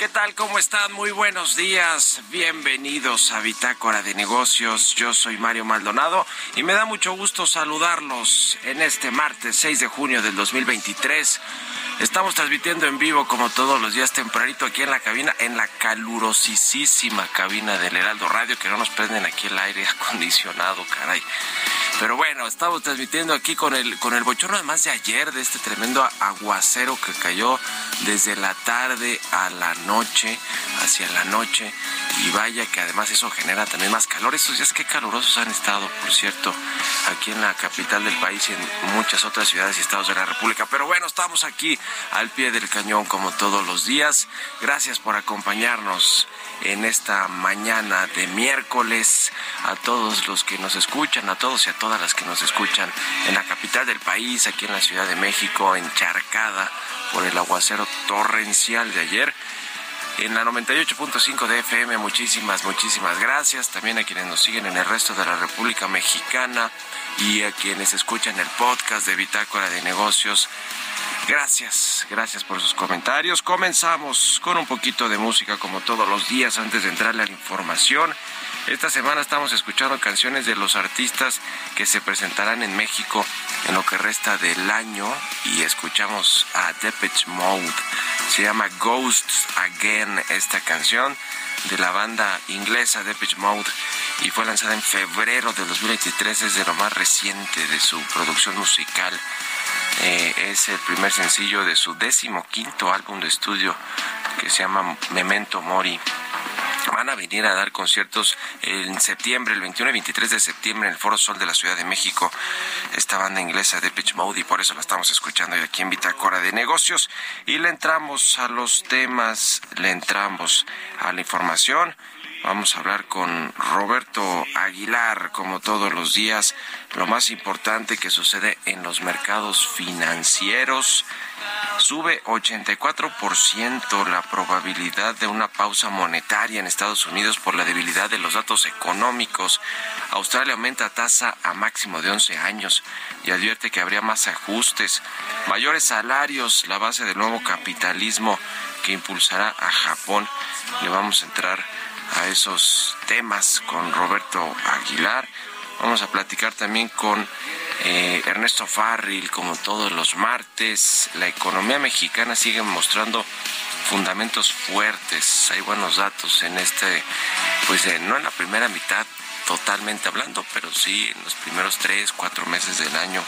¿Qué tal? ¿Cómo están? Muy buenos días. Bienvenidos a Bitácora de Negocios. Yo soy Mario Maldonado y me da mucho gusto saludarlos en este martes 6 de junio del 2023. Estamos transmitiendo en vivo como todos los días tempranito aquí en la cabina, en la calurosísima cabina del Heraldo Radio, que no nos prenden aquí el aire acondicionado, caray. Pero bueno, estamos transmitiendo aquí con el, con el bochorno además de ayer, de este tremendo aguacero que cayó desde la tarde a la noche, hacia la noche. Y vaya que además eso genera también más calor. Estos días qué calurosos han estado, por cierto, aquí en la capital del país y en muchas otras ciudades y estados de la República. Pero bueno, estamos aquí al pie del cañón como todos los días. Gracias por acompañarnos en esta mañana de miércoles a todos los que nos escuchan, a todos y a todas las que nos escuchan en la capital del país, aquí en la Ciudad de México, encharcada por el aguacero torrencial de ayer. En la 98.5 de FM, muchísimas, muchísimas gracias. También a quienes nos siguen en el resto de la República Mexicana y a quienes escuchan el podcast de Bitácora de Negocios. Gracias, gracias por sus comentarios. Comenzamos con un poquito de música como todos los días antes de entrarle a la información. Esta semana estamos escuchando canciones de los artistas que se presentarán en México en lo que resta del año y escuchamos a Depeche Mode. Se llama Ghosts Again esta canción de la banda inglesa Depeche Mode y fue lanzada en febrero del 2023, es de lo más reciente de su producción musical. Eh, es el primer sencillo de su décimo quinto álbum de estudio que se llama Memento Mori. Van a venir a dar conciertos en septiembre, el 21 y 23 de septiembre, en el Foro Sol de la Ciudad de México. Esta banda inglesa de Pitch Mode, y por eso la estamos escuchando hoy aquí en Bitácora de Negocios. Y le entramos a los temas, le entramos a la información. Vamos a hablar con Roberto Aguilar, como todos los días, lo más importante que sucede en los mercados financieros. Sube 84% la probabilidad de una pausa monetaria en Estados Unidos por la debilidad de los datos económicos. Australia aumenta tasa a máximo de 11 años y advierte que habría más ajustes, mayores salarios, la base del nuevo capitalismo que impulsará a Japón. Le vamos a entrar a esos temas con Roberto Aguilar. Vamos a platicar también con eh, Ernesto Farril, como todos los martes. La economía mexicana sigue mostrando fundamentos fuertes. Hay buenos datos en este, pues eh, no en la primera mitad totalmente hablando, pero sí en los primeros tres, cuatro meses del año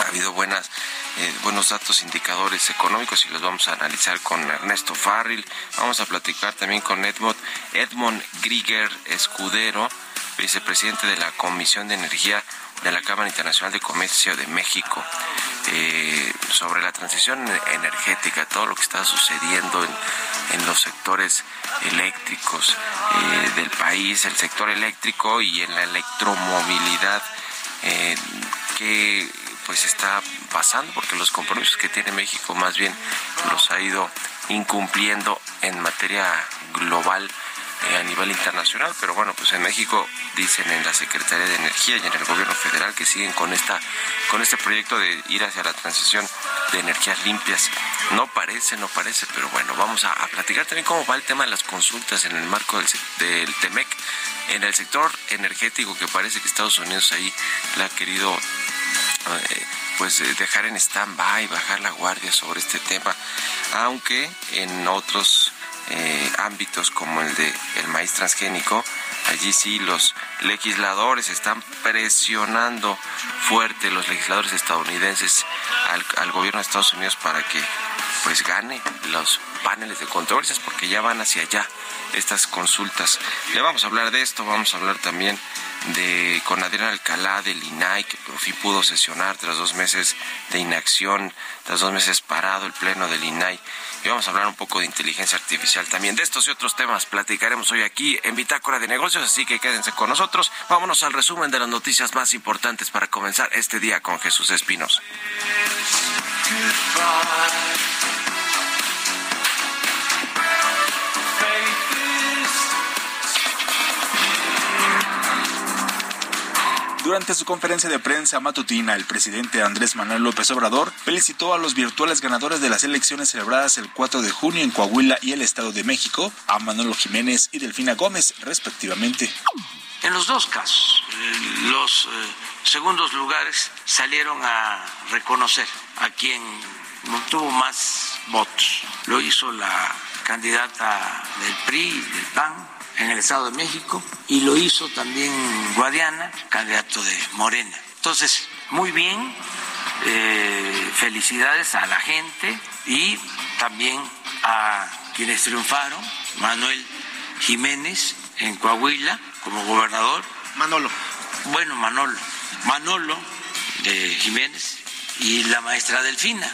ha habido buenas eh, buenos datos indicadores económicos y los vamos a analizar con Ernesto Farril. Vamos a platicar también con Edmond, Edmond Grieger Escudero, vicepresidente de la Comisión de Energía de la Cámara Internacional de Comercio de México, eh, sobre la transición energética, todo lo que está sucediendo en, los sectores eléctricos eh, del país, el sector eléctrico y en la electromovilidad que pues está pasando porque los compromisos que tiene México más bien los ha ido incumpliendo en materia global. eh, a nivel internacional, pero bueno, pues en México dicen en la Secretaría de Energía y en el gobierno federal que siguen con esta con este proyecto de ir hacia la transición de energías limpias. No parece, no parece, pero bueno, vamos a, platicar también cómo va el tema de las consultas en el marco del, del TEMEC en el sector energético que parece que Estados Unidos ahí la ha querido eh, pues eh, dejar en stand-by, bajar la guardia sobre este tema, aunque en otros eh, ámbitos como el de el maíz transgénico, allí sí los legisladores están presionando fuerte, los legisladores estadounidenses al, al gobierno de Estados Unidos para que pues gane los paneles de controversias porque ya van hacia allá estas consultas. Le vamos a hablar de esto, vamos a hablar también de con Adrián Alcalá del INAI, que por fin pudo sesionar tras dos meses de inacción, tras dos meses parado el pleno del INAI. Y vamos a hablar un poco de inteligencia artificial también. De estos y otros temas platicaremos hoy aquí en Bitácora de Negocios, así que quédense con nosotros. Vámonos al resumen de las noticias más importantes para comenzar este día con Jesús Espinos. Durante su conferencia de prensa matutina, el presidente Andrés Manuel López Obrador felicitó a los virtuales ganadores de las elecciones celebradas el 4 de junio en Coahuila y el Estado de México, a Manolo Jiménez y Delfina Gómez, respectivamente. En los dos casos, los eh, segundos lugares salieron a reconocer a quien tuvo más votos. Lo hizo la candidata del PRI, del PAN, en el Estado de México y lo hizo también Guadiana, candidato de Morena. Entonces, muy bien, eh, felicidades a la gente y también a quienes triunfaron, Manuel Jiménez en Coahuila como gobernador. Manolo. Bueno, Manolo. Manolo de Jiménez y la maestra Delfina.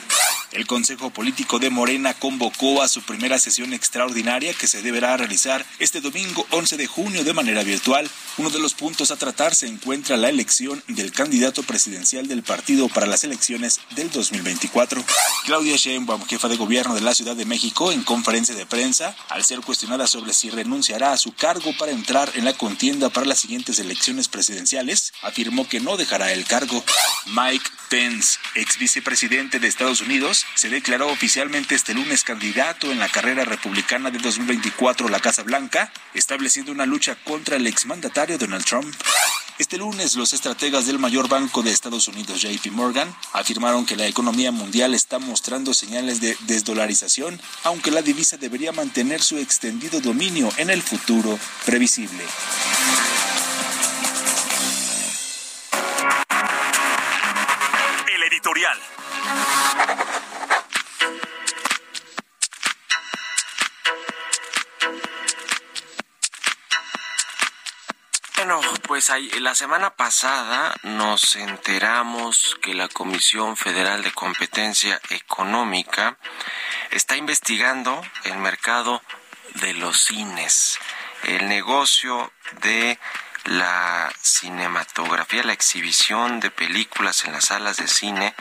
El Consejo Político de Morena convocó a su primera sesión extraordinaria que se deberá realizar este domingo 11 de junio de manera virtual. Uno de los puntos a tratar se encuentra la elección del candidato presidencial del partido para las elecciones del 2024. Claudia Sheinbaum, jefa de gobierno de la Ciudad de México, en conferencia de prensa, al ser cuestionada sobre si renunciará a su cargo para entrar en la contienda para las siguientes elecciones presidenciales, afirmó que no dejará el cargo. Mike Pence, ex vicepresidente de Estados Unidos, se declaró oficialmente este lunes candidato en la carrera republicana de 2024 a la Casa Blanca, estableciendo una lucha contra el exmandatario Donald Trump. Este lunes, los estrategas del mayor banco de Estados Unidos, JP Morgan, afirmaron que la economía mundial está mostrando señales de desdolarización, aunque la divisa debería mantener su extendido dominio en el futuro previsible. El editorial. Pues la semana pasada nos enteramos que la Comisión Federal de Competencia Económica está investigando el mercado de los cines, el negocio de la cinematografía, la exhibición de películas en las salas de cine,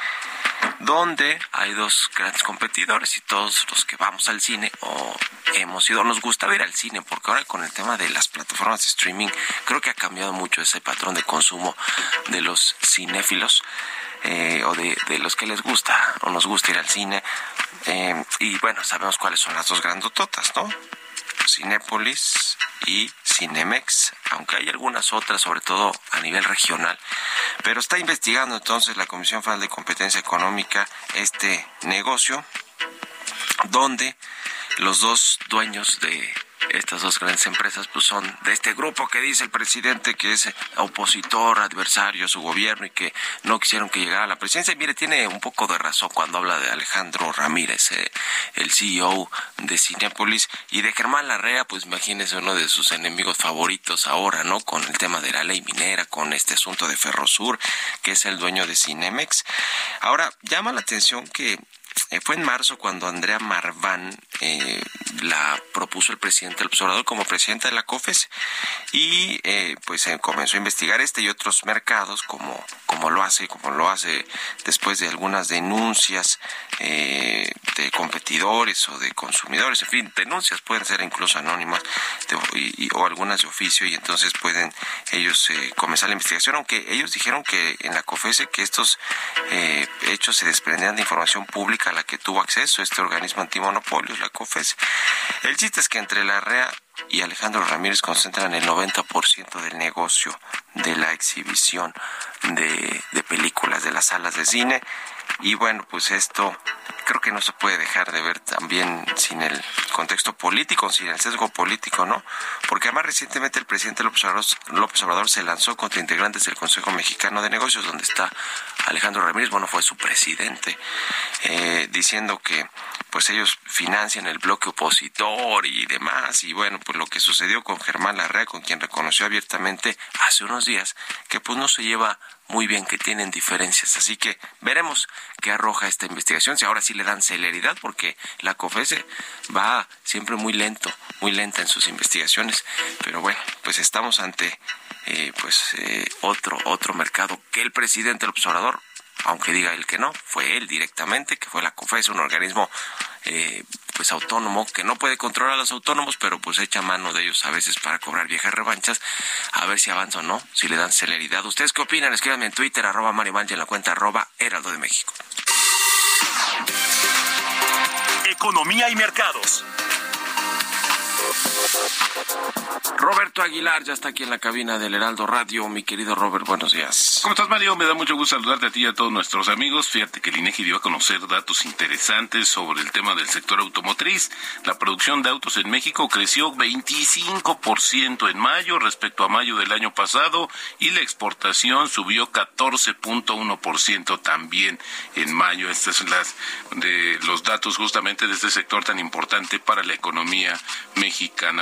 donde hay dos grandes competidores y todos los que vamos al cine o hemos ido, nos gusta ver al cine, porque ahora con el tema de las plataformas de streaming, creo que ha cambiado mucho ese patrón de consumo de los cinéfilos. Eh, o de, de, los que les gusta o nos gusta ir al cine. Eh, y bueno, sabemos cuáles son las dos grandototas, ¿no? Cinépolis y Cinemex, aunque hay algunas otras, sobre todo a nivel regional. Pero está investigando entonces la Comisión Federal de Competencia Económica este negocio, donde los dos dueños de estas dos grandes empresas pues son de este grupo que dice el presidente que es opositor, adversario a su gobierno y que no quisieron que llegara a la presidencia. Y mire, tiene un poco de razón cuando habla de Alejandro Ramírez, eh, el CEO de Cinepolis, y de Germán Larrea, pues imagínese uno de sus enemigos favoritos ahora, ¿no? Con el tema de la ley minera, con este asunto de Ferrosur, que es el dueño de Cinemex. Ahora, llama la atención que eh, fue en marzo cuando Andrea Marván eh, la propuso el presidente del observador como presidenta de la COFES y eh, pues comenzó a investigar este y otros mercados como, como lo hace, como lo hace después de algunas denuncias de competidores o de consumidores, en fin, denuncias pueden ser incluso anónimas o algunas de oficio y entonces pueden ellos comenzar la investigación, aunque ellos dijeron que en la COFES que estos hechos se desprendían de información pública a la que tuvo acceso este organismo antimonopolios, la COFES. El chiste es que entre la REA y Alejandro Ramírez concentran el 90% del negocio de la exhibición de, de películas de las salas de cine. Y bueno, pues esto creo que no se puede dejar de ver también sin el contexto político, sin el sesgo político, ¿no? Porque además recientemente el presidente López Obrador, López Obrador se lanzó contra integrantes del Consejo Mexicano de Negocios, donde está Alejandro Ramírez, bueno, fue su presidente, eh, diciendo que pues ellos financian el bloque opositor y demás, y bueno, pues lo que sucedió con Germán Larrea, con quien reconoció abiertamente hace unos días que pues no se lleva muy bien que tienen diferencias. Así que veremos qué arroja esta investigación, si ahora sí le dan celeridad, porque la COFESE va siempre muy lento, muy lenta en sus investigaciones. Pero bueno, pues estamos ante eh, pues eh, otro, otro mercado que el presidente del observador aunque diga él que no, fue él directamente, que fue la COFES, un organismo eh, pues autónomo que no puede controlar a los autónomos, pero pues echa mano de ellos a veces para cobrar viejas revanchas, a ver si avanza o no, si le dan celeridad. ¿Ustedes qué opinan? Escríbanme en Twitter, arroba Mario Mancha, en la cuenta arroba Heraldo de México. Economía y mercados. Roberto Aguilar ya está aquí en la cabina del Heraldo Radio. Mi querido Robert, buenos días. ¿Cómo estás, Mario? Me da mucho gusto saludarte a ti y a todos nuestros amigos. Fíjate que el INEGI dio a conocer datos interesantes sobre el tema del sector automotriz. La producción de autos en México creció 25% en mayo respecto a mayo del año pasado y la exportación subió 14.1% también en mayo. Estos son las de los datos justamente de este sector tan importante para la economía mexicana.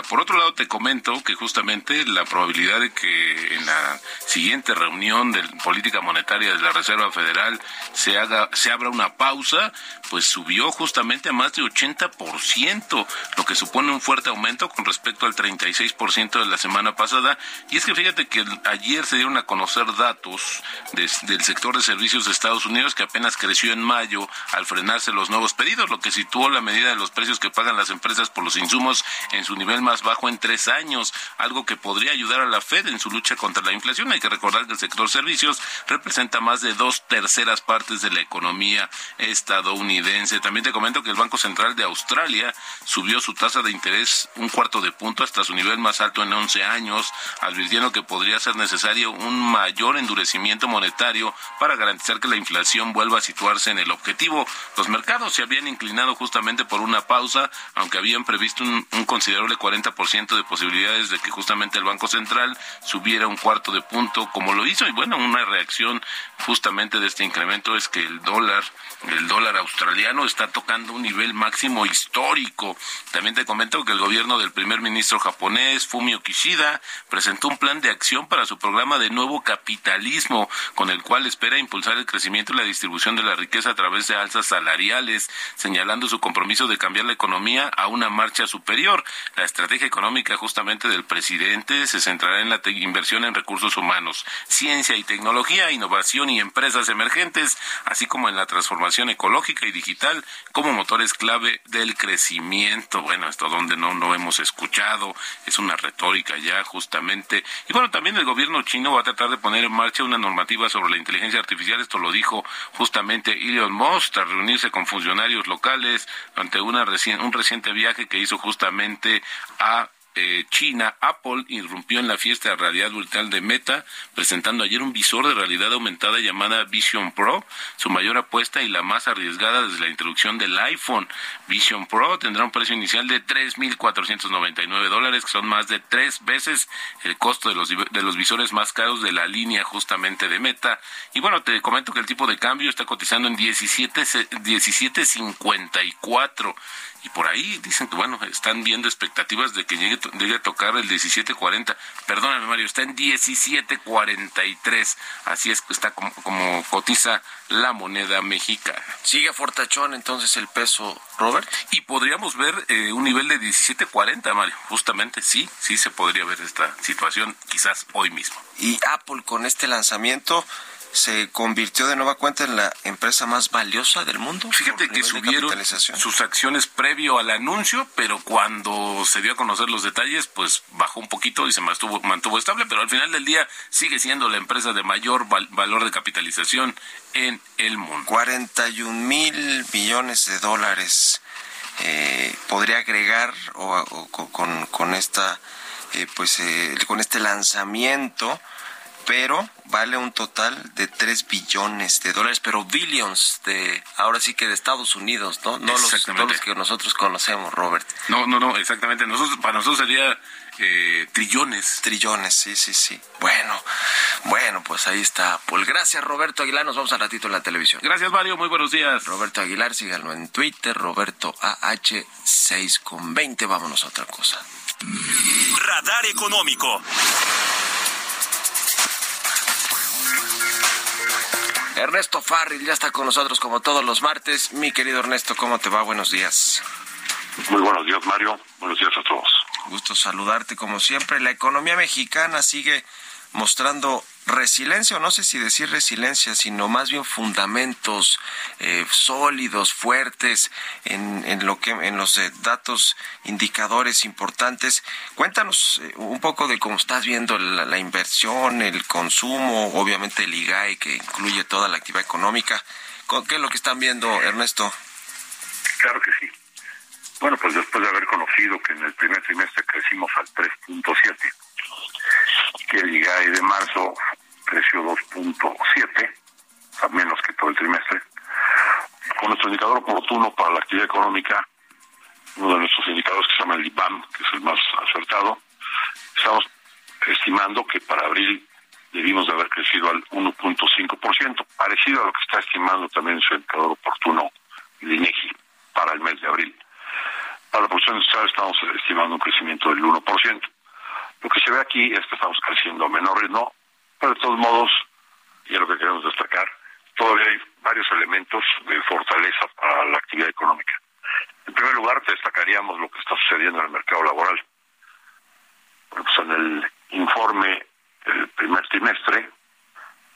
Por otro lado, te comento que justamente la probabilidad de que en la siguiente reunión de política monetaria de la Reserva Federal se haga se abra una pausa, pues subió justamente a más de 80%, lo que supone un fuerte aumento con respecto al 36% de la semana pasada. Y es que fíjate que ayer se dieron a conocer datos del sector de servicios de Estados Unidos que apenas creció en mayo al frenarse los nuevos pedidos, lo que situó la medida de los precios que pagan las empresas por los insumos en su nivel más bajo en tres años, algo que podría ayudar a la Fed en su lucha contra la inflación. Hay que recordar que el sector servicios representa más de dos terceras partes de la economía estadounidense. También te comento que el Banco Central de Australia subió su tasa de interés un cuarto de punto hasta su nivel más alto en 11 años, advirtiendo que podría ser necesario un mayor endurecimiento monetario para garantizar que la inflación vuelva a situarse en el objetivo. Los mercados se habían inclinado justamente por una pausa, aunque habían previsto un, un considerable 40% de posibilidades de que justamente el Banco Central subiera un cuarto de punto como lo hizo. Y bueno, una reacción justamente de este incremento es que el dólar, el dólar australiano está tocando un nivel máximo histórico. También te comento que el gobierno del primer ministro japonés, Fumio Kishida, presentó un plan de acción para su programa de nuevo capitalismo, con el cual espera impulsar el crecimiento y la distribución de la riqueza a través de alzas salariales, señalando su compromiso de cambiar la economía a una marcha superior. La estrategia económica justamente del presidente se centrará en la inversión en recursos humanos, ciencia y tecnología, innovación y empresas emergentes, así como en la transformación ecológica y digital como motores clave del crecimiento. Bueno, esto donde no no hemos escuchado, es una retórica ya justamente. Y bueno, también el gobierno chino va a tratar de poner en marcha una normativa sobre la inteligencia artificial. Esto lo dijo justamente Elon Musk tras reunirse con funcionarios locales ante una un reciente viaje que hizo justamente a eh, China, Apple irrumpió en la fiesta de realidad virtual de Meta, presentando ayer un visor de realidad aumentada llamada Vision Pro, su mayor apuesta y la más arriesgada desde la introducción del iPhone. Vision Pro tendrá un precio inicial de 3.499 dólares, que son más de tres veces el costo de los, de los visores más caros de la línea justamente de Meta. Y bueno, te comento que el tipo de cambio está cotizando en 17, 17.54 y por ahí dicen que bueno, están viendo expectativas de que llegue, llegue a tocar el 17.40. Perdóname Mario, está en 17.43. Así es que está como, como cotiza la moneda mexicana. Sigue fortachón entonces el peso, Robert. Y podríamos ver eh, un nivel de 17.40, Mario. Justamente sí, sí se podría ver esta situación quizás hoy mismo. Y Apple con este lanzamiento se convirtió de nueva cuenta en la empresa más valiosa del mundo. Fíjate que subieron sus acciones previo al anuncio, pero cuando se dio a conocer los detalles, pues bajó un poquito y se mantuvo, mantuvo estable, pero al final del día sigue siendo la empresa de mayor valor de capitalización en el mundo. 41 mil millones de dólares. Eh, podría agregar o, con, con, esta eh, pues eh, con este lanzamiento pero vale un total de 3 billones de dólares, pero billions de, ahora sí que de Estados Unidos, ¿no? No los, que nosotros conocemos, Robert. No, no, no, exactamente. Nosotros, para nosotros sería eh, trillones. Trillones, sí, sí, sí. Bueno, bueno, pues ahí está. Pues gracias, Roberto Aguilar. Nos vamos a ratito en la televisión. Gracias, Mario. Muy buenos días. Roberto Aguilar, síganlo en Twitter, Roberto AH6 con 20. Vámonos a otra cosa. Radar económico. Ernesto Farril ya está con nosotros como todos los martes. Mi querido Ernesto, ¿cómo te va? Buenos días. Muy buenos días, Mario. Buenos días a todos. Gusto saludarte como siempre. La economía mexicana sigue mostrando resiliencia, o no sé si decir resiliencia, sino más bien fundamentos eh, sólidos, fuertes en, en, lo que en los eh, datos indicadores importantes. Cuéntanos eh, un poco de cómo estás viendo la, inversión, el consumo, obviamente el IGAE que incluye toda la actividad económica. ¿Qué es lo que están viendo, Ernesto? Claro que sí. Bueno, pues después de haber conocido que en el primer trimestre crecimos al 3.7 que el IGAE de marzo creció 2.7, a menos que todo el trimestre. Con nuestro indicador oportuno para la actividad económica, uno de nuestros indicadores que se llama el IPAM, que es el más acertado, estamos estimando que para abril debimos de haber crecido al 1.5%, parecido a lo que está estimando también su indicador oportuno el INEGI para el mes de abril. Para la producción industrial estamos estimando un crecimiento del 1%. Lo que se ve aquí es que estamos creciendo a menor ritmo, pero de todos modos, y es lo que queremos destacar, todavía hay varios elementos de fortaleza para la actividad económica. En primer lugar, destacaríamos lo que está sucediendo en el mercado laboral. Bueno, pues en el informe del primer trimestre,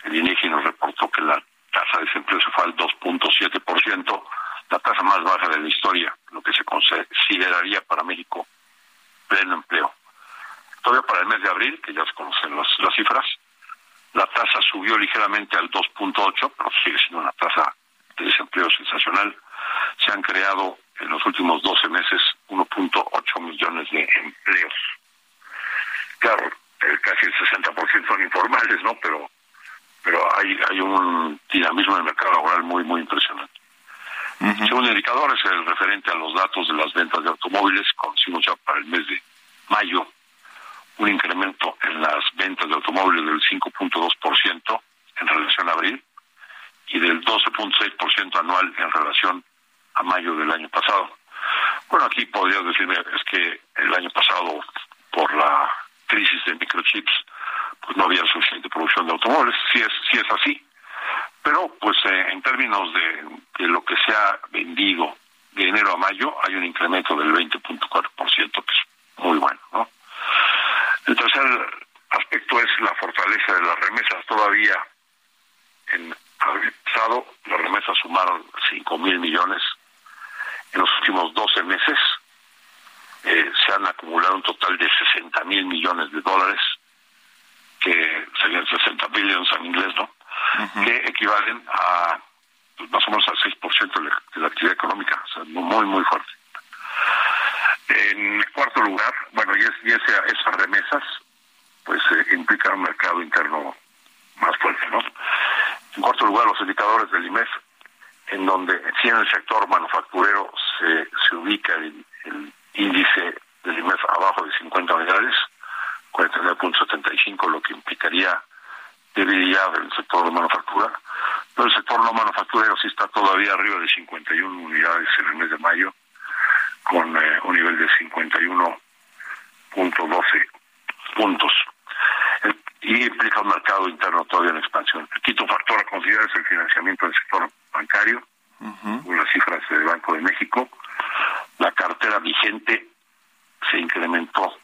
el INEGI nos reportó que la tasa de desempleo se fue al 2.7%, la tasa más baja de la historia, lo que se consideraría para México pleno empleo. Todavía para el mes de abril, que ya se conocen las, las cifras, la tasa subió ligeramente al 2.8, pero sigue siendo una tasa de desempleo sensacional. Se han creado en los últimos 12 meses 1.8 millones de empleos. Claro, casi el 60% son informales, ¿no? Pero pero hay hay un dinamismo en el mercado laboral muy muy impresionante. Uh -huh. Segundo indicador es el referente a los datos de las ventas de automóviles, conocimos ya para el mes de mayo un incremento en las ventas de automóviles del 5.2% en relación a abril y del 12.6% anual en relación a mayo del año pasado. Bueno, aquí podrías decirme, es que el año pasado, por la crisis de microchips, pues no había suficiente producción de automóviles, sí es, sí es así. Pero, pues eh, en términos de, de lo que se ha vendido de enero a mayo, hay un incremento del 20.4%, que es muy bueno, ¿no? El tercer aspecto es la fortaleza de las remesas. Todavía en abril pasado las remesas sumaron 5 mil millones. En los últimos 12 meses eh, se han acumulado un total de 60 mil millones de dólares, que serían 60 billones en inglés, ¿no? Uh -huh. Que equivalen a pues, más o menos al 6% de la, de la actividad económica. O sea, muy, muy fuerte. En cuarto lugar, bueno, y, es, esas remesas, pues eh, implican un mercado interno más fuerte, ¿no? En cuarto lugar, los indicadores del IMEF, en donde si en el sector manufacturero se, se ubica el, el índice del IMEF abajo de 50 unidades, 49.75, lo que implicaría debilidad del sector de manufactura, pero el sector no manufacturero sí está todavía arriba de 51 unidades en el mes de mayo, con eh, un nivel de 51.12 puntos. Y implica un mercado interno todavía en expansión. El quinto factor a considerar es el financiamiento del sector bancario, uh -huh. con las cifras del Banco de México. La cartera vigente se incrementó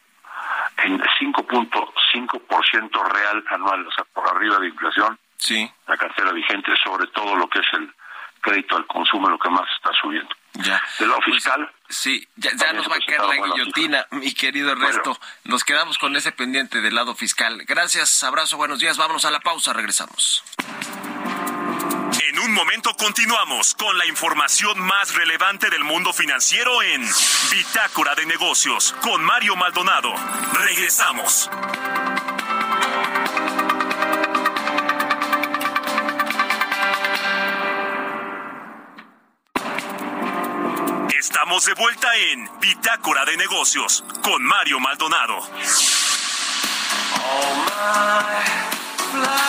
en 5.5% real anual, o sea, por arriba de inflación. Sí. La cartera vigente, sobre todo lo que es el crédito al consumo, lo que más está subiendo. Ya. Del lado fiscal. Pues, sí, ya, ya nos va a quedar la guillotina, mi querido Ernesto. Bueno. Nos quedamos con ese pendiente del lado fiscal. Gracias, abrazo, buenos días. Vámonos a la pausa, regresamos. En un momento continuamos con la información más relevante del mundo financiero en Bitácora de Negocios con Mario Maldonado. Regresamos. Estamos de vuelta en Bitácora de Negocios con Mario Maldonado. All my flowers,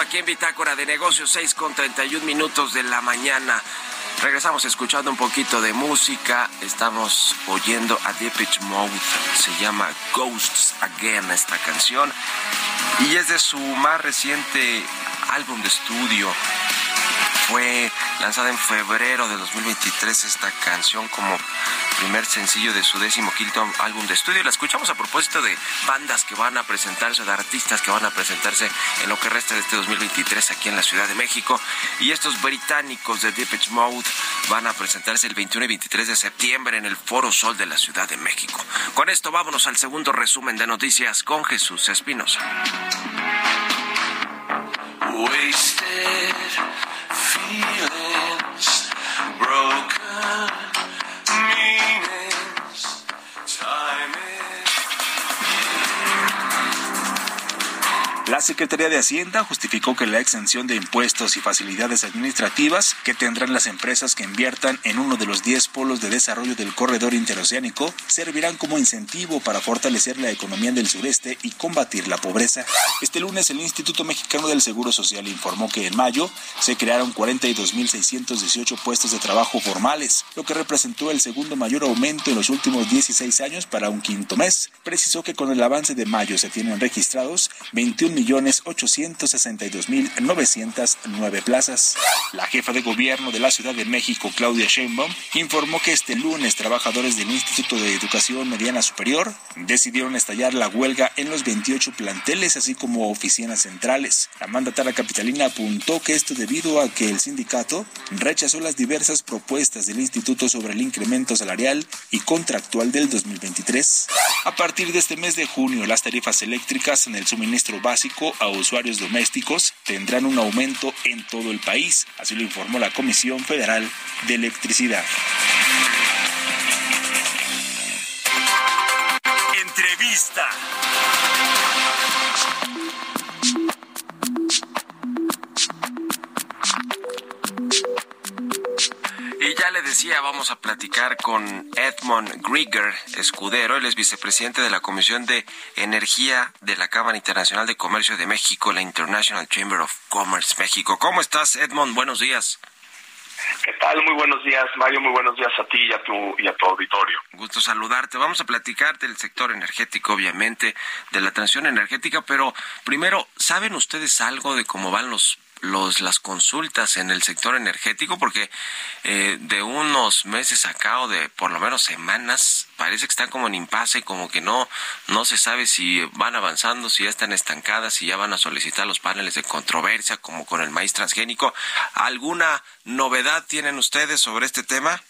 Aquí en Bitácora de Negocios, 6 con 31 minutos de la mañana. Regresamos escuchando un poquito de música. Estamos oyendo a Depeche Mode. Se llama Ghosts Again esta canción. Y es de su más reciente álbum de estudio. Fue lanzada en febrero de 2023 esta canción como primer sencillo de su décimo quinto álbum de estudio. La escuchamos a propósito de bandas que van a presentarse, de artistas que van a presentarse en lo que resta de este 2023 aquí en la Ciudad de México. Y estos británicos de Depeche Mode van a presentarse el 21 y 23 de septiembre en el Foro Sol de la Ciudad de México. Con esto vámonos al segundo resumen de noticias con Jesús Espinosa. Secretaría de Hacienda justificó que la exención de impuestos y facilidades administrativas que tendrán las empresas que inviertan en uno de los 10 polos de desarrollo del corredor interoceánico servirán como incentivo para fortalecer la economía del sureste y combatir la pobreza. Este lunes el Instituto Mexicano del Seguro Social informó que en mayo se crearon 42.618 puestos de trabajo formales, lo que representó el segundo mayor aumento en los últimos 16 años para un quinto mes. Precisó que con el avance de mayo se tienen registrados 21.862.909 plazas. La jefa de gobierno de la Ciudad de México, Claudia Sheinbaum, informó que este lunes trabajadores del Instituto de Educación Mediana Superior decidieron estallar la huelga en los 28 planteles, así como oficinas centrales. La mandataria capitalina apuntó que esto debido a que el sindicato rechazó las diversas propuestas del instituto sobre el incremento salarial y contractual del 2023. A partir de este mes de junio, las tarifas eléctricas en el suministro básico a usuarios domésticos tendrán un aumento en todo el país, así lo informó la Comisión Federal de Electricidad. Entrevista. Decía, vamos a platicar con Edmond Grieger Escudero, él es vicepresidente de la Comisión de Energía de la Cámara Internacional de Comercio de México, la International Chamber of Commerce México. ¿Cómo estás, Edmond? Buenos días. ¿Qué tal? Muy buenos días, Mario. Muy buenos días a ti y a tu, y a tu auditorio. Gusto saludarte. Vamos a platicar del sector energético, obviamente, de la transición energética, pero primero, ¿saben ustedes algo de cómo van los los, las consultas en el sector energético, porque eh, de unos meses acá o de por lo menos semanas parece que están como en impasse, como que no, no se sabe si van avanzando, si ya están estancadas, si ya van a solicitar los paneles de controversia, como con el maíz transgénico. ¿Alguna novedad tienen ustedes sobre este tema?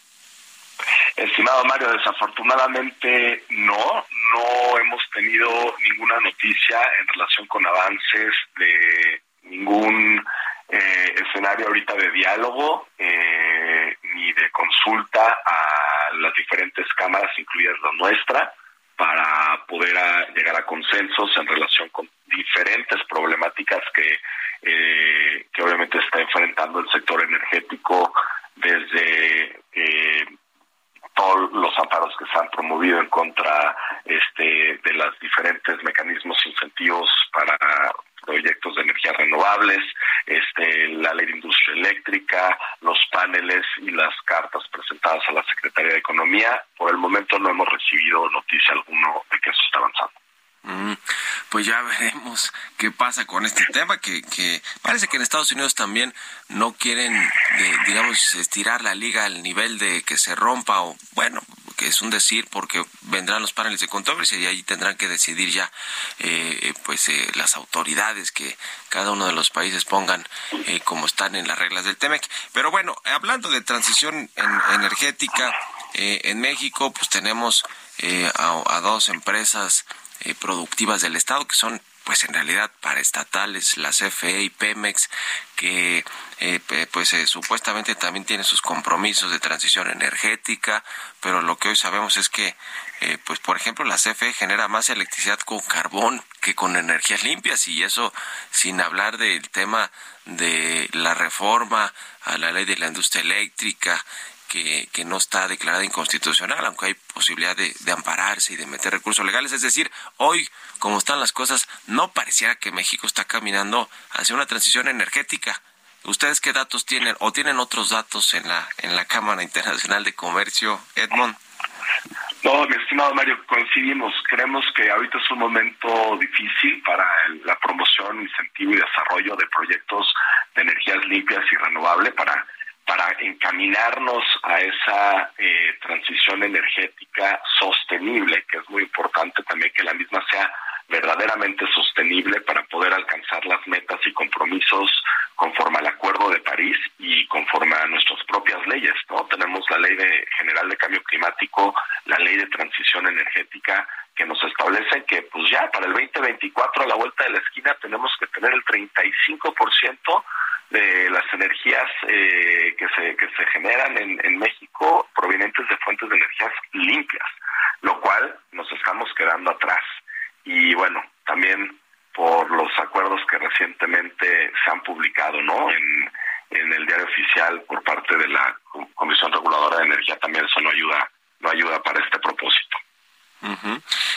Estimado Mario, desafortunadamente no, no hemos tenido ninguna noticia en relación con avances de ningún eh, escenario ahorita de diálogo eh, ni de consulta a las diferentes cámaras, incluidas la nuestra, para poder llegar a consensos en relación con diferentes problemáticas que, eh, que obviamente está enfrentando el sector energético desde eh, todos los amparos que se han promovido en contra este, de los diferentes mecanismos incentivos para proyectos de energías renovables, este, la ley de industria eléctrica, los paneles y las cartas presentadas a la Secretaría de Economía. Por el momento no hemos recibido noticia alguno de que eso está avanzando. Mm, pues ya veremos qué pasa con este tema, que, que parece que en Estados Unidos también no quieren, digamos, estirar la liga al nivel de que se rompa o, bueno, es un decir porque vendrán los paneles de controversia y ahí tendrán que decidir ya, eh, eh, pues, eh, las autoridades que cada uno de los países pongan como están en las reglas del TEMEC. Pero bueno, hablando de transición energética, en México, pues tenemos a dos empresas eh, productivas del Estado, que son pues en realidad paraestatales, la CFE y Pemex, que eh, pues eh, supuestamente también tienen sus compromisos de transición energética, pero lo que hoy sabemos es que pues por ejemplo la CFE genera más electricidad con carbón que con energías limpias y eso sin hablar del tema de la reforma a la ley de la industria eléctrica que, no está declarada inconstitucional, aunque hay posibilidad de, ampararse y de meter recursos legales. Es decir, hoy, como están las cosas, no pareciera que México está caminando hacia una transición energética. ¿Ustedes qué datos tienen o tienen otros datos en la, en la Cámara Internacional de Comercio, Edmond? No, mi estimado Mario, coincidimos. Creemos que ahorita es un momento difícil para la promoción, incentivo y desarrollo de proyectos de energías limpias y renovables para para encaminarnos a esa eh, transición energética sostenible, que es muy importante también que la misma sea verdaderamente sostenible para poder alcanzar las metas y compromisos conforme al Acuerdo de París y conforme a nuestras propias leyes, ¿no? Tenemos la Ley de General de Cambio Climático, la Ley de Transición Energética que nos establece que pues ya para el 2024 a la vuelta de la esquina tenemos que tener el 35% de las energías eh, que, se, que se generan en, en México provenientes de fuentes de energías limpias, lo cual nos estamos quedando atrás. Y bueno, también por los acuerdos que recientemente se han publicado ¿no? en, en el diario oficial por parte de la Comisión Reguladora de Energía, también eso no ayuda, no ayuda para este propósito.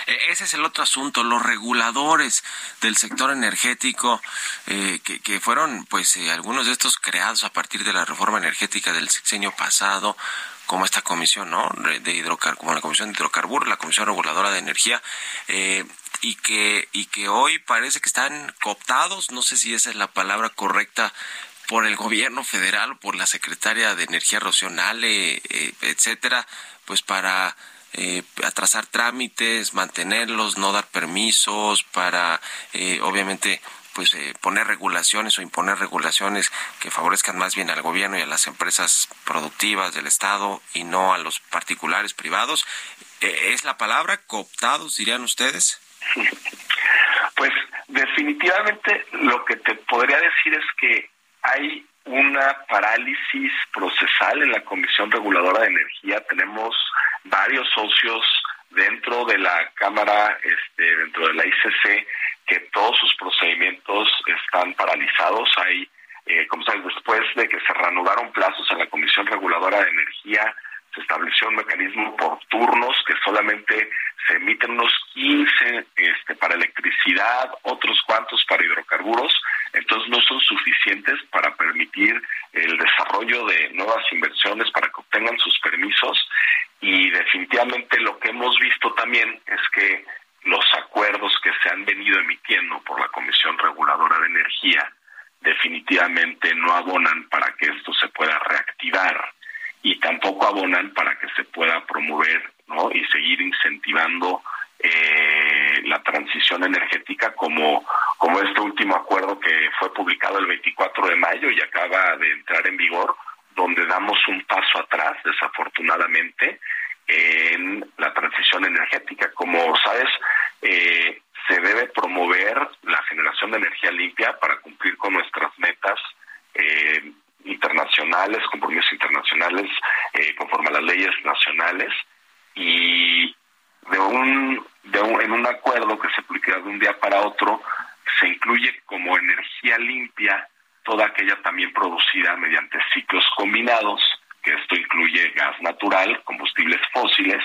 E, ese es el otro asunto, los reguladores del sector energético, eh, que, fueron pues eh, algunos de estos creados a partir de la reforma energética del sexenio pasado, como esta comisión, ¿no? De hidrocar como la comisión de hidrocarburos, la comisión reguladora de energía, eh, y que y que hoy parece que están cooptados, no sé si esa es la palabra correcta por el gobierno federal, por la secretaria de Energía Rocío etcétera, pues para eh, atrasar trámites, mantenerlos, no dar permisos para, eh, obviamente, pues eh, poner regulaciones o imponer regulaciones que favorezcan más bien al gobierno y a las empresas productivas del Estado y no a los particulares privados. ¿Es la palabra cooptados, dirían ustedes? Pues definitivamente lo que te podría decir es que hay una parálisis procesal en la Comisión Reguladora de Energía. Tenemos varios socios dentro de la Cámara, este, dentro de la ICC, que todos sus procedimientos están paralizados. Hay, eh, como sabes, después de que se reanudaron plazos en la Comisión Reguladora de Energía, se estableció un mecanismo por turnos que solamente se emiten unos 15 este, para electricidad, otros cuantos para hidrocarburos, entonces no son suficientes para permitir el desarrollo de nuevas inversiones para que obtengan sus permisos. Y definitivamente lo que hemos visto también es que los acuerdos que se han venido emitiendo por la Comisión Reguladora de Energía definitivamente no abonan para que esto se pueda reactivar y tampoco abonan para que se pueda promover y seguir incentivando eh, la transición energética como, como este último acuerdo que fue publicado el 24 de mayo y acaba de entrar en vigor, donde damos un paso atrás, desafortunadamente, en la transición energética. Como sabes, eh, se debe promover la generación de energía limpia para cumplir con nuestras metas eh, internacionales, compromisos internacionales, eh, conforme a las leyes nacionales y de un, de un, en un acuerdo que se publica de un día para otro se incluye como energía limpia toda aquella también producida mediante ciclos combinados, que esto incluye gas natural, combustibles fósiles,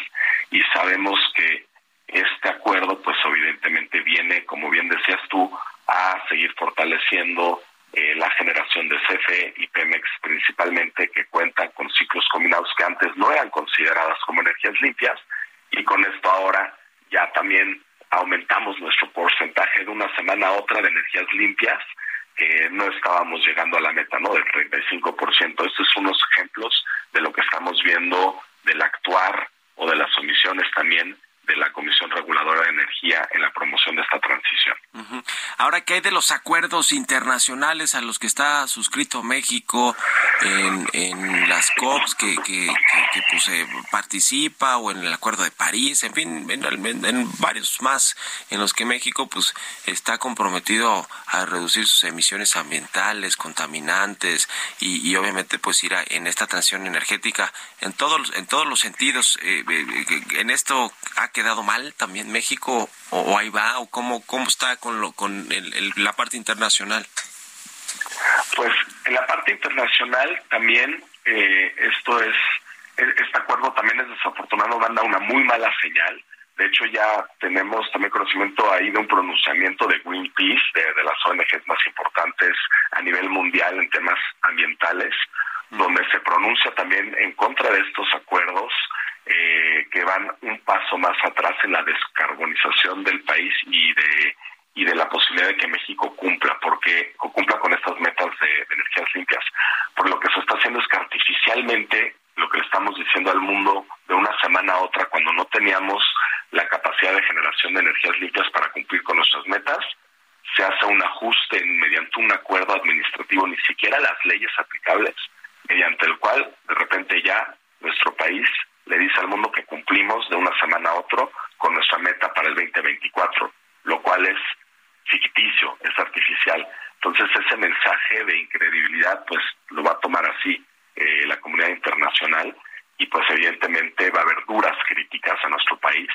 y sabemos que este acuerdo, pues evidentemente viene, como bien decías tú, a seguir fortaleciendo eh, la generación de CFE y Pemex principalmente, que cuentan con ciclos combinados que antes no eran consideradas como energías limpias, y con esto ahora ya también aumentamos nuestro porcentaje de una semana a otra de energías limpias, que no estábamos llegando a la meta, ¿no? Del 35%. Estos son unos ejemplos de lo que estamos viendo del actuar o de las omisiones también de la Comisión Reguladora de Energía en la promoción de esta transición. Ahora, ¿qué hay de los acuerdos internacionales a los que está suscrito México en, en las COPs que, pues, participa o en el Acuerdo de París, en fin, en, varios más en los que México pues está comprometido a reducir sus emisiones ambientales, contaminantes y, obviamente pues ir en esta transición energética en todos en todos los sentidos. Eh, eh, eh, en esto ha quedado mal también México o, ahí va o cómo cómo está con lo con la parte internacional. Pues en la parte internacional también eh, esto es, este acuerdo también es desafortunado, manda una muy mala señal. De hecho ya tenemos también conocimiento ahí de un pronunciamiento de Greenpeace, de, de las ONGs más importantes a nivel mundial en temas ambientales, donde se pronuncia también en contra de estos acuerdos eh, que van un paso más atrás en la descarbonización del país y de y de la posibilidad de que México cumpla, porque cumpla con estas metas de, energías limpias. Por lo que se está haciendo es que artificialmente lo que le estamos diciendo al mundo de una semana a otra, cuando no teníamos la capacidad de generación de energías limpias para cumplir con nuestras metas, se hace un ajuste mediante un acuerdo administrativo, ni siquiera las leyes aplicables, mediante el cual de repente ya nuestro país le dice al mundo que cumplimos de una semana a otra con nuestra meta para el 2024, lo cual es ficticio, es artificial. Entonces ese mensaje de incredibilidad pues lo va a tomar así eh, la comunidad internacional y pues evidentemente va a haber duras críticas a nuestro país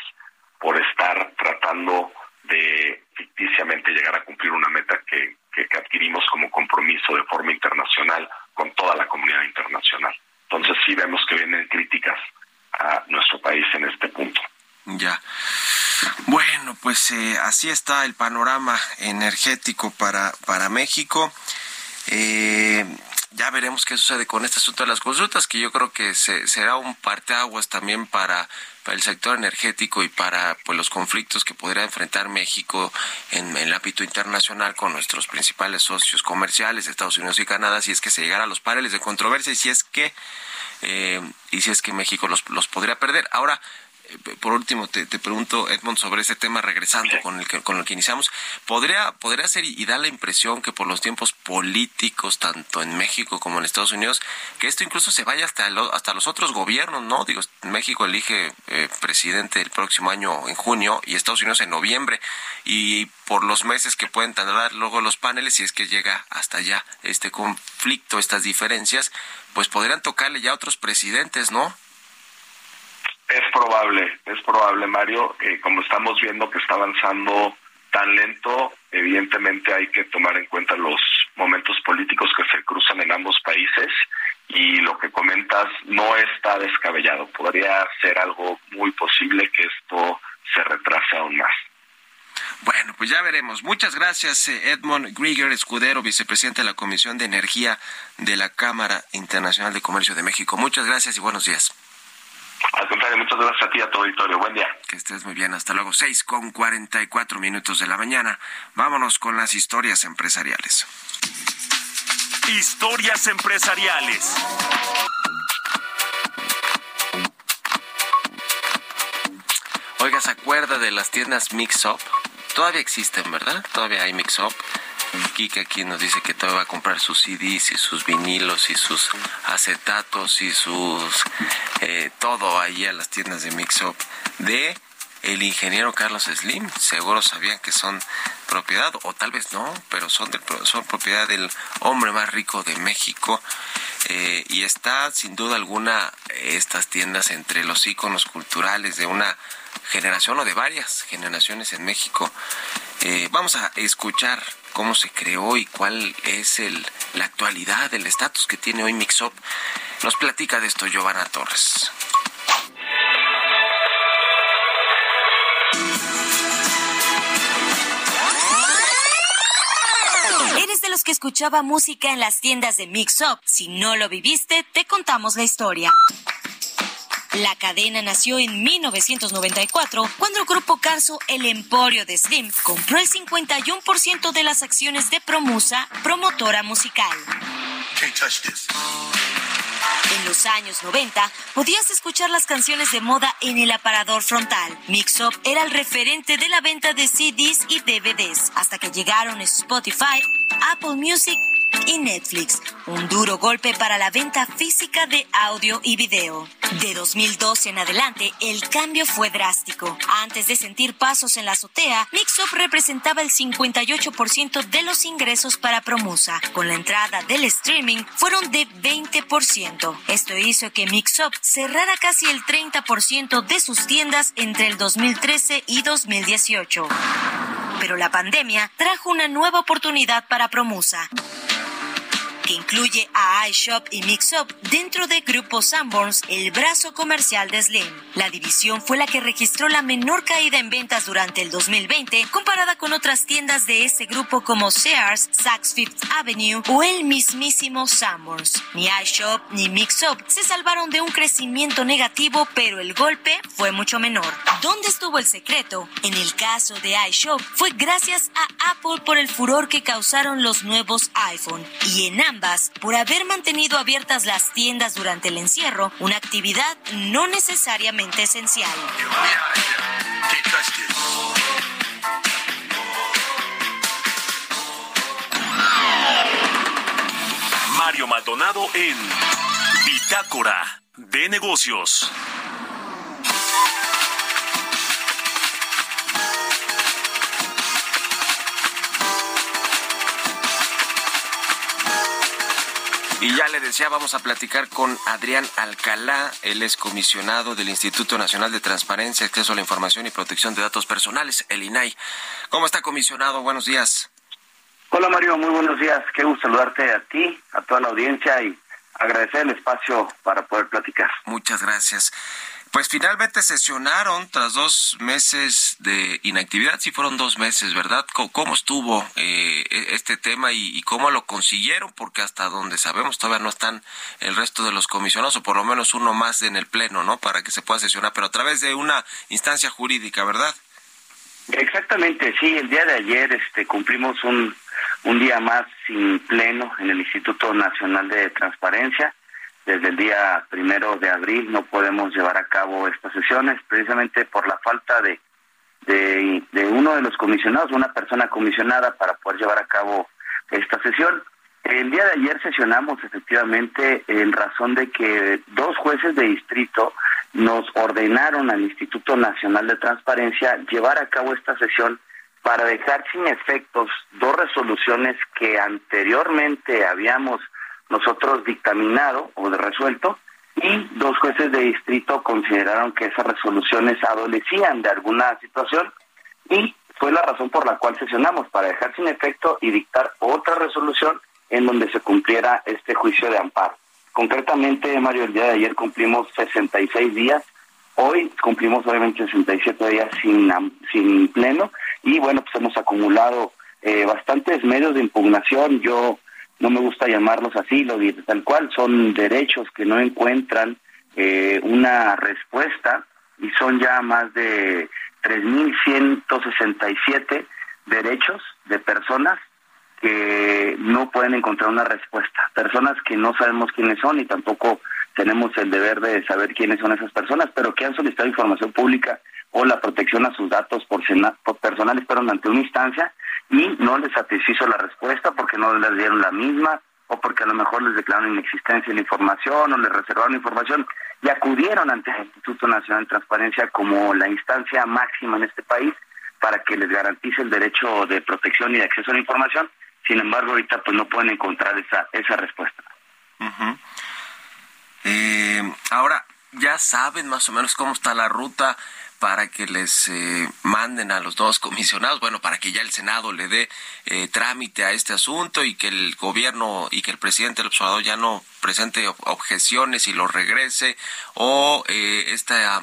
por estar tratando de ficticiamente llegar a cumplir una meta que, que adquirimos como compromiso de forma internacional con toda la comunidad internacional. Entonces sí vemos que vienen críticas a nuestro país en este punto. Ya. Bueno, pues eh, así está el panorama energético para, para México. Eh, ya veremos qué sucede con este asunto de las consultas, que yo creo que será un parteaguas también para, para el sector energético y para pues, los conflictos que podría enfrentar México en, el ámbito internacional con nuestros principales socios comerciales, Estados Unidos y Canadá, si es que se llegara a los paneles de controversia y si es que eh, y si es que México los, los podría perder. Ahora, por último, te, pregunto, Edmond, sobre ese tema, regresando con el que, con el que iniciamos, ¿podría, podría ser y, da la impresión que por los tiempos políticos, tanto en México como en Estados Unidos, que esto incluso se vaya hasta, hasta los otros gobiernos, ¿no? Digo, México elige eh, presidente el próximo año en junio y Estados Unidos en noviembre, y por los meses que pueden tardar luego los paneles, si es que llega hasta allá este conflicto, estas diferencias, pues podrían tocarle ya a otros presidentes, ¿no? Es probable, es probable, Mario. que como estamos viendo que está avanzando tan lento, evidentemente hay que tomar en cuenta los momentos políticos que se cruzan en ambos países y lo que comentas no está descabellado. Podría ser algo muy posible que esto se retrase aún más. Bueno, pues ya veremos. Muchas gracias, eh, Edmond Grieger Escudero, vicepresidente de la Comisión de Energía de la Cámara Internacional de Comercio de México. Muchas gracias y buenos días. Al contrario, muchas gracias a ti, a tu auditorio. Buen día. Que estés muy bien. Hasta luego. 6 con 44 minutos de la mañana. Vámonos con las historias empresariales. Historias empresariales. Oiga, ¿se acuerda de las tiendas Mix Up? Todavía existen, ¿verdad? Todavía hay Mix Up. Kika aquí nos dice que todavía va a comprar sus CDs y sus vinilos y sus acetatos y sus eh, todo ahí a las tiendas de Mix Up de el ingeniero Carlos Slim. Seguro sabían que son propiedad, o tal vez no, pero son, son propiedad del hombre más rico de México. Eh, y está sin duda alguna estas tiendas entre los íconos culturales de una generación o de varias generaciones en México. Eh, vamos a escuchar cómo se creó y cuál es el, la actualidad, el estatus que tiene hoy Mixup. Nos platica de esto Giovanna Torres. los que escuchaba música en las tiendas de Mix Up. Si no lo viviste, te contamos la historia. La cadena nació en 1994 cuando el grupo Carso El Emporio de Slim compró el 51% de las acciones de Promusa, promotora musical. En los años 90 podías escuchar las canciones de moda en el aparador frontal. Mix Up era el referente de la venta de CDs y DVDs hasta que llegaron Spotify, Apple Music y Netflix, un duro golpe para la venta física de audio y video. De 2012 en adelante, el cambio fue drástico. Antes de sentir pasos en la azotea, Mixup representaba el 58% de los ingresos para Promusa. Con la entrada del streaming, fueron de 20%. Esto hizo que Mixup cerrara casi el 30% de sus tiendas entre el 2013 y 2018. Pero la pandemia trajo una nueva oportunidad para Promusa que incluye a iShop y Mixup dentro de Grupo Sanborns, el brazo comercial de Slim. La división fue la que registró la menor caída en ventas durante el 2020 comparada con otras tiendas de ese grupo como Sears, Saks Fifth Avenue o el mismísimo Sanborns. Ni iShop ni Mixup se salvaron de un crecimiento negativo, pero el golpe fue mucho menor. ¿Dónde estuvo el secreto? En el caso de iShop fue gracias a Apple por el furor que causaron los nuevos iPhone y en ambas por haber mantenido abiertas las tiendas durante el encierro, una actividad no necesariamente esencial. Mario Maldonado en Bitácora de Negocios. Y ya le decía, vamos a platicar con Adrián Alcalá, él es comisionado del Instituto Nacional de Transparencia, Acceso a la Información y Protección de Datos Personales, el INAI. ¿Cómo está, comisionado? Buenos días. Hola, Mario, muy buenos días. Qué gusto saludarte a ti, a toda la audiencia y agradecer el espacio para poder platicar. Muchas gracias. Pues finalmente sesionaron tras dos meses de inactividad, sí fueron dos meses, ¿verdad? ¿Cómo, estuvo eh, este tema y, cómo lo consiguieron? Porque hasta donde sabemos todavía no están el resto de los comisionados, o por lo menos uno más en el Pleno, ¿no? Para que se pueda sesionar, pero a través de una instancia jurídica, ¿verdad? Exactamente, sí, el día de ayer este, cumplimos un, un día más sin pleno en el Instituto Nacional de Transparencia desde el día primero de abril no podemos llevar a cabo estas sesiones precisamente por la falta de, de, uno de los comisionados, una persona comisionada para poder llevar a cabo esta sesión. El día de ayer sesionamos efectivamente en razón de que dos jueces de distrito nos ordenaron al Instituto Nacional de Transparencia llevar a cabo esta sesión para dejar sin efectos dos resoluciones que anteriormente habíamos nosotros dictaminado o de resuelto y dos jueces de distrito consideraron que esas resoluciones adolecían de alguna situación y fue la razón por la cual sesionamos para dejar sin efecto y dictar otra resolución en donde se cumpliera este juicio de amparo. Concretamente, Mario, el día de ayer cumplimos 66 días, hoy cumplimos obviamente 67 días sin, sin pleno y bueno, pues hemos acumulado eh, bastantes medios de impugnación. Yo no me gusta llamarlos así, lo tal cual, son derechos que no encuentran eh, una respuesta y son ya más de 3.167 derechos de personas que no pueden encontrar una respuesta, personas que no sabemos quiénes son y tampoco tenemos el deber de saber quiénes son esas personas, pero que han solicitado información pública o la protección a sus datos personales, pero ante una instancia y no les satisfizo la respuesta porque no les dieron la misma o porque a lo mejor les declararon inexistencia la información o les reservaron información y acudieron ante el Instituto Nacional de Transparencia como la instancia máxima en este país para que les garantice el derecho de protección y de acceso a la información. Sin embargo, ahorita pues no pueden encontrar esa esa respuesta. Eh, ahora ya saben más o menos cómo está la ruta para que les eh, manden a los dos comisionados, bueno, para que ya el Senado le dé eh, trámite a este asunto y que el gobierno y que el presidente del observador ya no presente objeciones y lo regrese o eh, esta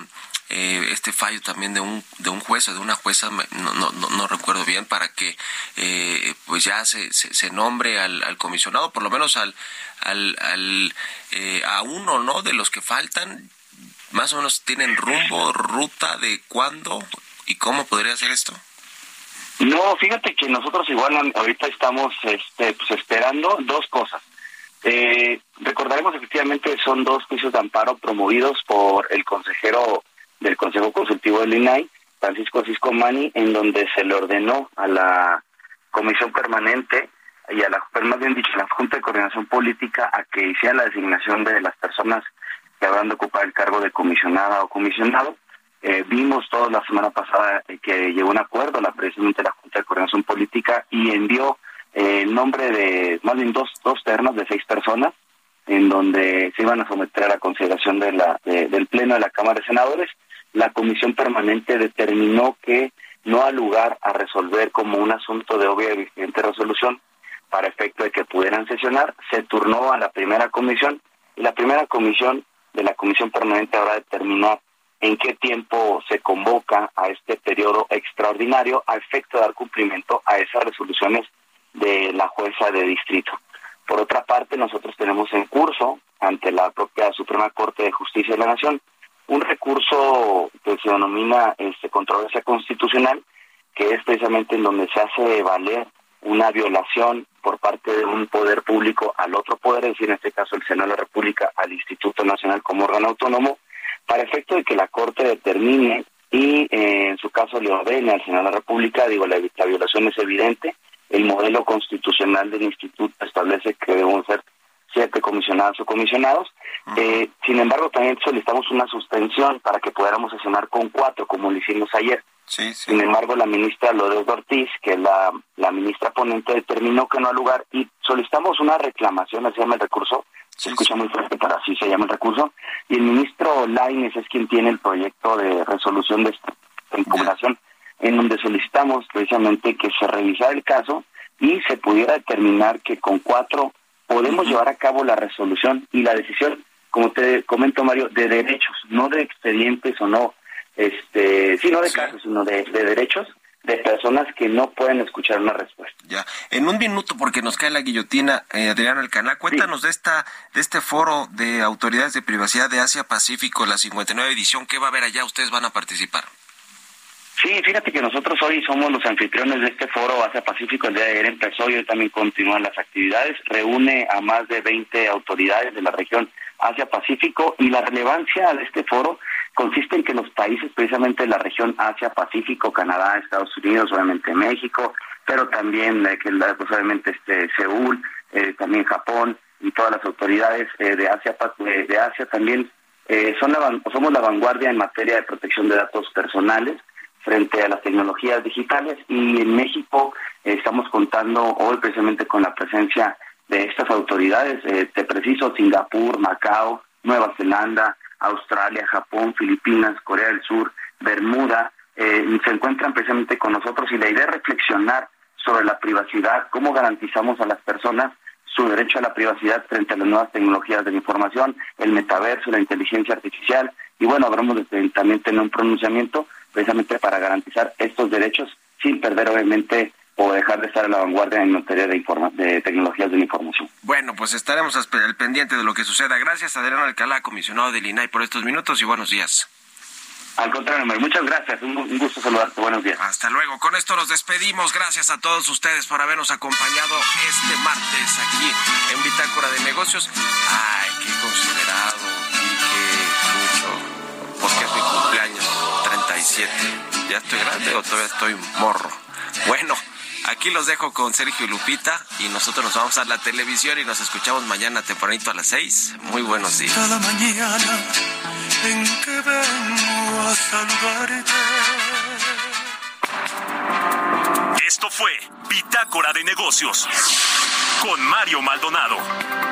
eh, este fallo también de un, de un juez o de una jueza, no, no, no, recuerdo bien, para que eh, pues ya se, se, nombre al, al, comisionado, por lo menos al, al, al eh, a uno no de los que faltan, más o menos tienen rumbo, ruta de cuándo y cómo podría ser esto. No, fíjate que nosotros igual ahorita estamos este, pues esperando dos cosas. Eh, recordaremos efectivamente son dos juicios de amparo promovidos por el consejero del Consejo Consultivo del INAI, Francisco Cisco Mani, en donde se le ordenó a la Comisión Permanente y a la, más bien dicho, la Junta de Coordinación Política a que hiciera la designación de las personas que habrán de ocupar el cargo de comisionada o comisionado. Eh, vimos toda la semana pasada que llegó un acuerdo la presidenta de la Junta de Coordinación Política y envió eh, el nombre de más bien dos, dos ternas de seis personas en donde se iban a someter a la consideración de la, del Pleno de la Cámara de Senadores. La Comisión Permanente determinó que no ha lugar a resolver como un asunto de obvia y vigente resolución para efecto de que pudieran sesionar. Se turnó a la primera comisión y la primera comisión de la Comisión Permanente habrá determinar en qué tiempo se convoca a este periodo extraordinario a efecto de dar cumplimiento a esas resoluciones de la jueza de distrito. Por otra parte, nosotros tenemos en curso ante la propia Suprema Corte de Justicia de la Nación un recurso que se denomina este, controversia constitucional, que es precisamente en donde se hace valer una violación por parte de un poder público al otro poder, es decir, en este caso el Senado de la República al Instituto Nacional como órgano autónomo, para efecto de que la Corte determine y eh, en su caso le ordene al Senado de la República, digo, la, la violación es evidente, el modelo constitucional del instituto establece que deben ser siete comisionados o comisionados. Eh, sin embargo, también solicitamos una suspensión para que pudiéramos sesionar con cuatro, como lo hicimos ayer. Sin embargo, la ministra Lourdes Ortiz, que es la, la ministra ponente, determinó que no ha lugar y solicitamos una reclamación, así se llama el recurso, se escucha muy fuerte, pero así se llama el recurso, y el ministro Laines es quien tiene el proyecto de resolución de esta impugnación en donde solicitamos precisamente que se revisara el caso y se pudiera determinar que con cuatro podemos llevar a cabo la resolución y la decisión, como te comento Mario, de derechos, no de expedientes o no, este, sí, no de casos, sino de, derechos de personas que no pueden escuchar una respuesta. Ya, en un minuto porque nos cae la guillotina, eh, Adriano Alcaná, cuéntanos de esta de este foro de autoridades de privacidad de Asia Pacífico, la 59 edición, ¿qué va a haber allá? ¿Ustedes van a participar? Sí, fíjate que nosotros hoy somos los anfitriones de este foro Asia Pacífico. El día de ayer empezó y hoy también continúan las actividades. Reúne a más de 20 autoridades de la región Asia Pacífico y la relevancia de este foro consiste en que los países precisamente de la región Asia Pacífico, Canadá, Estados Unidos, obviamente México, pero también eh, pues, obviamente este Seúl, eh, también Japón y todas las autoridades eh, de Asia de, Asia también son somos la vanguardia en materia de protección de datos personales frente a las tecnologías digitales y en México estamos contando hoy precisamente con la presencia de estas autoridades, eh, te preciso Singapur, Macao, Nueva Zelanda, Australia, Japón, Filipinas, Corea del Sur, Bermuda, eh, se encuentran precisamente con nosotros y la idea es reflexionar sobre la privacidad, cómo garantizamos a las personas su derecho a la privacidad frente a las nuevas tecnologías de la información, el metaverso, la inteligencia artificial, y bueno, habremos de también tener un pronunciamiento precisamente para garantizar estos derechos sin perder obviamente o dejar de estar a la vanguardia en materia de, de tecnologías de la información. Bueno, pues estaremos al pendiente de lo que suceda. Gracias, Adriano Alcalá, comisionado del INAI, por estos minutos y buenos días. Al contrario, muchas gracias. Un, gusto saludarte. Buenos días. Hasta luego. Con esto nos despedimos. Gracias a todos ustedes por habernos acompañado este martes aquí en Bitácora de Negocios. Ay, qué considerado 37. ¿Ya estoy grande o todavía estoy morro? Bueno. Aquí los dejo con Sergio Lupita y nosotros nos vamos a la televisión y nos escuchamos mañana tempranito a las 6. Muy buenos días. Cada mañana en que vengo a saludarte. Esto fue Bitácora de Negocios con Mario Maldonado.